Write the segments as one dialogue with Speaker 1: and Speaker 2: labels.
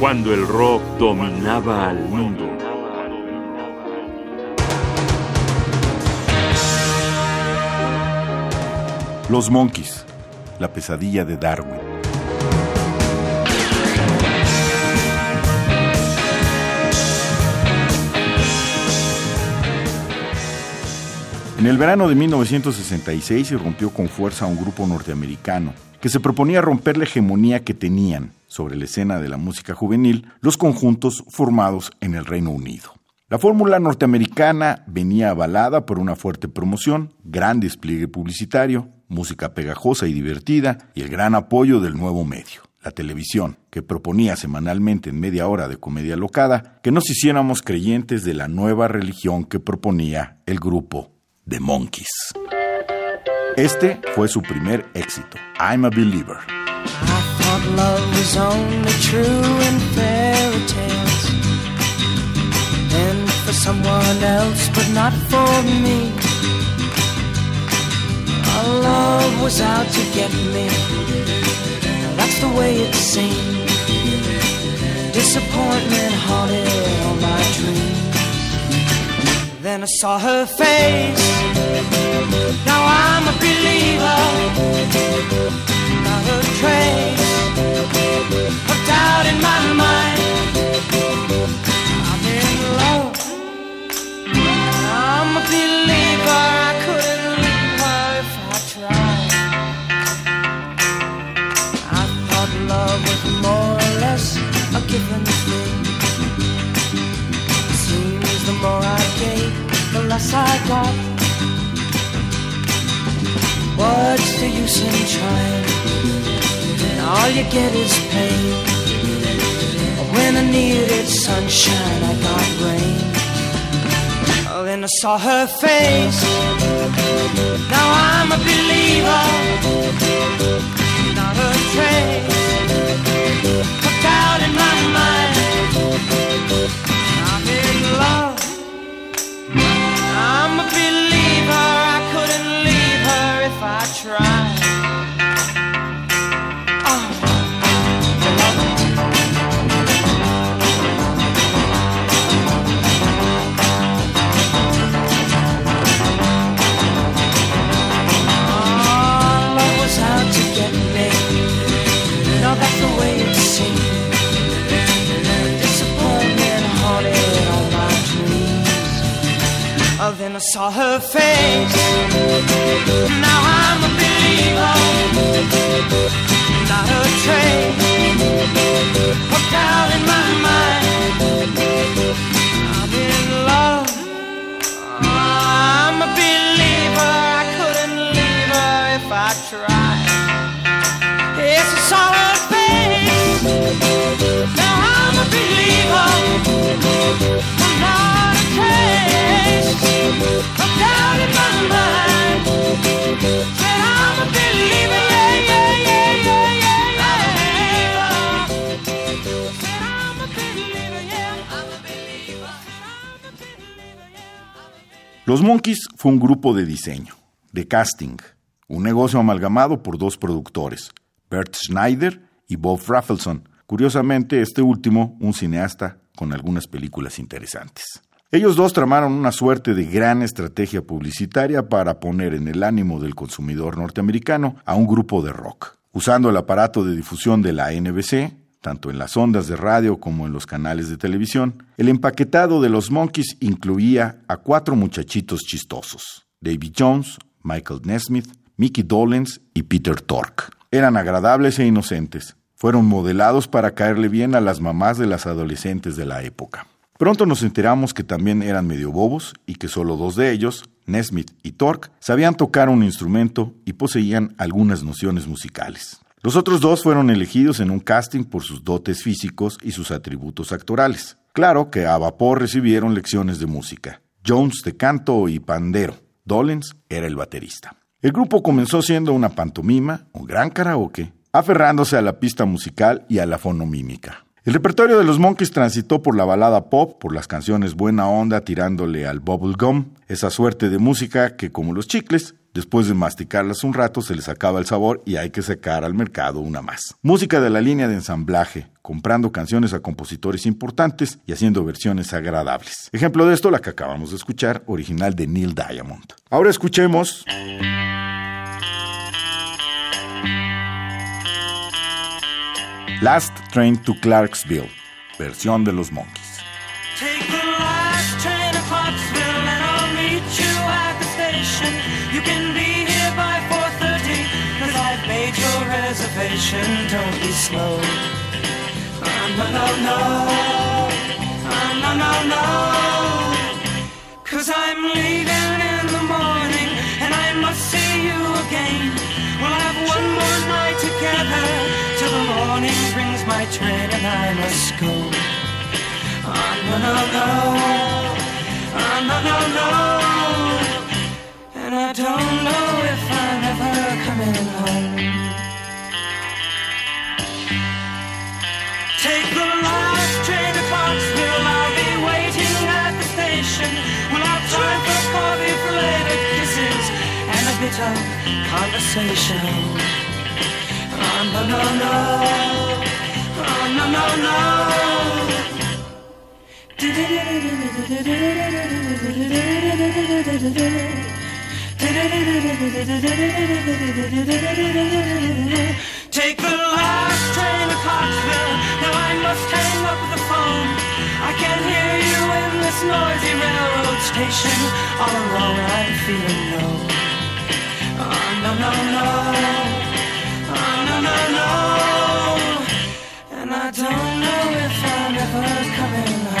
Speaker 1: cuando el rock dominaba al mundo.
Speaker 2: Los Monkeys, la pesadilla de Darwin. En el verano de 1966 se rompió con fuerza un grupo norteamericano que se proponía romper la hegemonía que tenían sobre la escena de la música juvenil los conjuntos formados en el Reino Unido. La fórmula norteamericana venía avalada por una fuerte promoción, gran despliegue publicitario, música pegajosa y divertida y el gran apoyo del nuevo medio, la televisión, que proponía semanalmente en media hora de comedia locada que nos hiciéramos creyentes de la nueva religión que proponía el grupo The Monkeys. Este fue su primer éxito, I'm a Believer.
Speaker 3: Love was only true in fairy tales and for someone else, but not for me. Our love was out to get me. Now That's the way it seemed. Disappointment haunted all my dreams. Then I saw her face. Now I'm a believer. Not a trace in my mind. I'm in love. I'm a believer. I couldn't leave her if I tried. I thought love was more or less a given thing. Seems the more I gave, the less I got. What's the use in trying? All you get is pain. When I needed sunshine, I got rain. Oh, then I saw her face. Now I'm a believer. Not a trace then I saw her face. Now I'm a believer. Not a trace of doubt in my mind. I'm in love. I'm a believer. I couldn't leave her if I tried.
Speaker 2: Los Monkeys fue un grupo de diseño, de casting, un negocio amalgamado por dos productores, Bert Schneider y Bob Raffleson. Curiosamente, este último, un cineasta con algunas películas interesantes. Ellos dos tramaron una suerte de gran estrategia publicitaria para poner en el ánimo del consumidor norteamericano a un grupo de rock. Usando el aparato de difusión de la NBC, tanto en las ondas de radio como en los canales de televisión, el empaquetado de los Monkeys incluía a cuatro muchachitos chistosos, David Jones, Michael Nesmith, Mickey Dolenz y Peter Tork. Eran agradables e inocentes. Fueron modelados para caerle bien a las mamás de las adolescentes de la época. Pronto nos enteramos que también eran medio bobos y que solo dos de ellos, Nesmith y Tork, sabían tocar un instrumento y poseían algunas nociones musicales. Los otros dos fueron elegidos en un casting por sus dotes físicos y sus atributos actorales. Claro que a vapor recibieron lecciones de música. Jones de canto y pandero. Dolenz era el baterista. El grupo comenzó siendo una pantomima, un gran karaoke, aferrándose a la pista musical y a la fonomímica. El repertorio de los Monkeys transitó por la balada pop, por las canciones buena onda tirándole al bubblegum, esa suerte de música que, como los chicles, Después de masticarlas un rato se les acaba el sabor y hay que sacar al mercado una más. Música de la línea de ensamblaje, comprando canciones a compositores importantes y haciendo versiones agradables. Ejemplo de esto la que acabamos de escuchar, original de Neil Diamond. Ahora escuchemos... Last Train to Clarksville, versión de los Monkeys.
Speaker 3: Reservation. Don't be slow. Ah, no, no, no. Ah, no, no, no. Cause I'm leaving in the morning and I must see you again. We'll have one more night together till the morning brings my train and I must go. Ah, no, no, no. Ah, no, no, no. And I don't know if I'm conversation. Ah, no, no, no. Ah, no, no, no. Take the last train to Clarksville. Now I must hang up the phone. I can't hear you in this noisy railroad station. All alone, I'm feeling low. No, no, no. Oh, no, no, no. And I don't know if I'm ever coming home.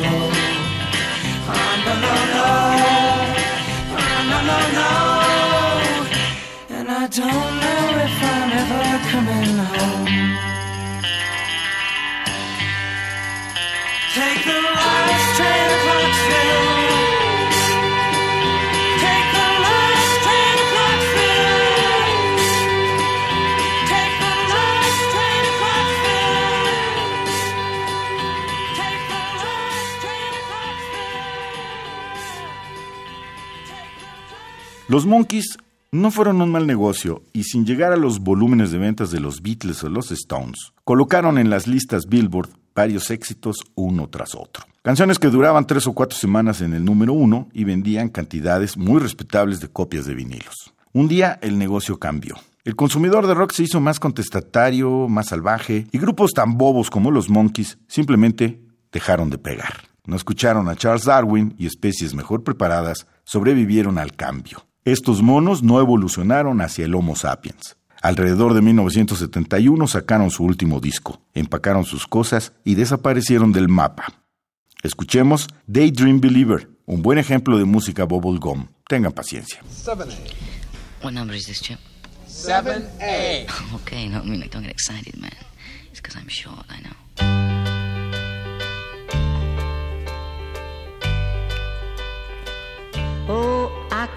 Speaker 3: No, no, no, no. And I don't
Speaker 2: Los Monkeys no fueron un mal negocio y sin llegar a los volúmenes de ventas de los Beatles o los Stones, colocaron en las listas Billboard varios éxitos uno tras otro. Canciones que duraban tres o cuatro semanas en el número uno y vendían cantidades muy respetables de copias de vinilos. Un día el negocio cambió. El consumidor de rock se hizo más contestatario, más salvaje, y grupos tan bobos como los Monkeys simplemente dejaron de pegar. No escucharon a Charles Darwin y especies mejor preparadas sobrevivieron al cambio. Estos monos no evolucionaron hacia el Homo sapiens. Alrededor de 1971 sacaron su último disco, empacaron sus cosas y desaparecieron del mapa. Escuchemos Daydream Believer, un buen ejemplo de música bubblegum. Tengan paciencia.
Speaker 4: 7A.
Speaker 5: What number is this, Chip?
Speaker 4: 7A.
Speaker 5: Okay, no, I mean, like, don't get excited, man. It's because I'm short, I know.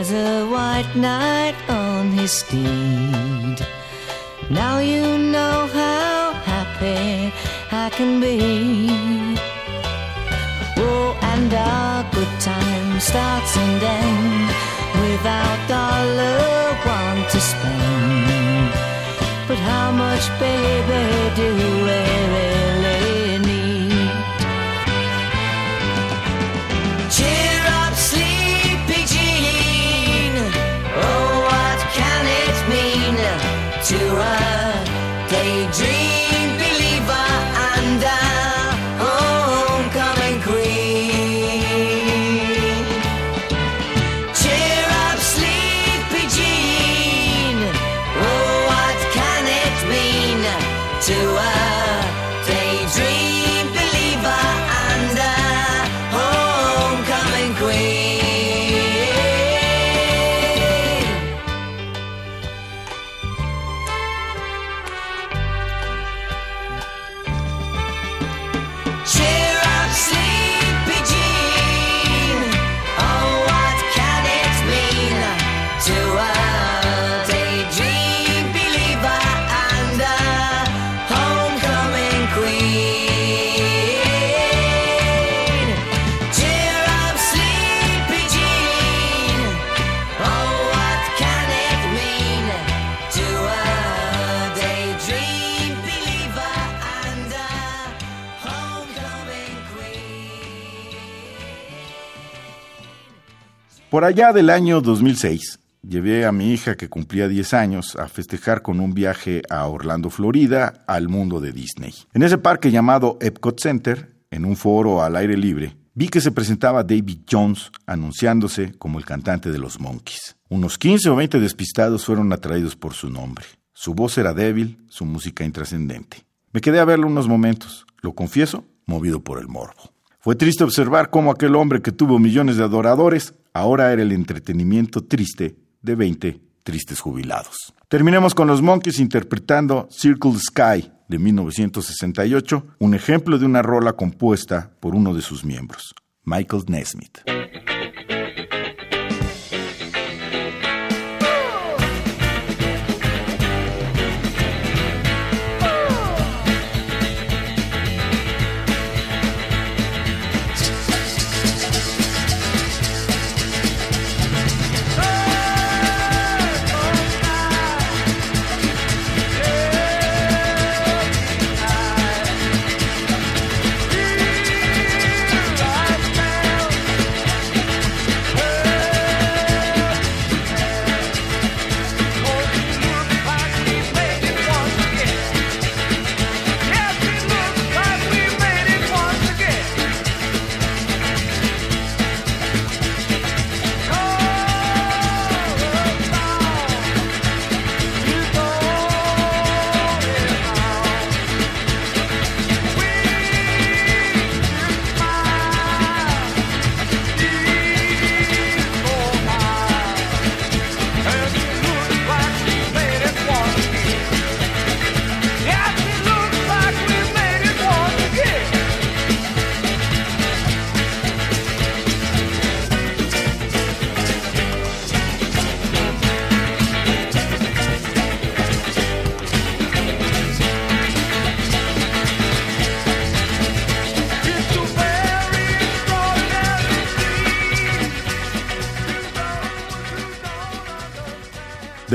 Speaker 6: As a white knight on his steed. Now you know how happy I can be. And our good time starts and ends without dollar one to spend. But how much, baby, do
Speaker 2: Por allá del año 2006, llevé a mi hija que cumplía 10 años a festejar con un viaje a Orlando, Florida, al mundo de Disney. En ese parque llamado Epcot Center, en un foro al aire libre, vi que se presentaba David Jones anunciándose como el cantante de los Monkeys. Unos 15 o 20 despistados fueron atraídos por su nombre. Su voz era débil, su música intrascendente. Me quedé a verlo unos momentos, lo confieso, movido por el morbo. Fue triste observar cómo aquel hombre que tuvo millones de adoradores ahora era el entretenimiento triste de 20 tristes jubilados. Terminemos con los Monkeys interpretando Circle Sky de 1968, un ejemplo de una rola compuesta por uno de sus miembros, Michael Nesmith.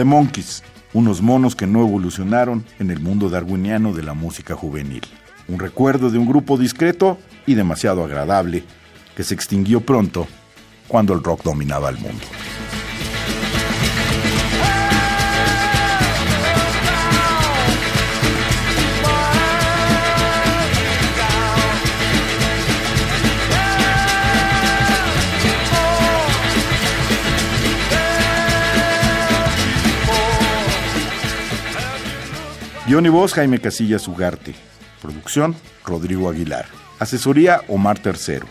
Speaker 2: Monkeys, unos monos que no evolucionaron en el mundo darwiniano de la música juvenil. Un recuerdo de un grupo discreto y demasiado agradable que se extinguió pronto cuando el rock dominaba el mundo. Guión y voz Jaime Casillas Ugarte. Producción Rodrigo Aguilar. Asesoría Omar Tercero.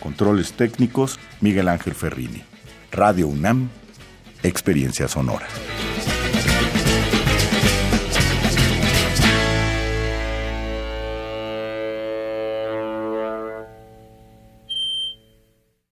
Speaker 2: Controles técnicos Miguel Ángel Ferrini. Radio UNAM. Experiencia sonora.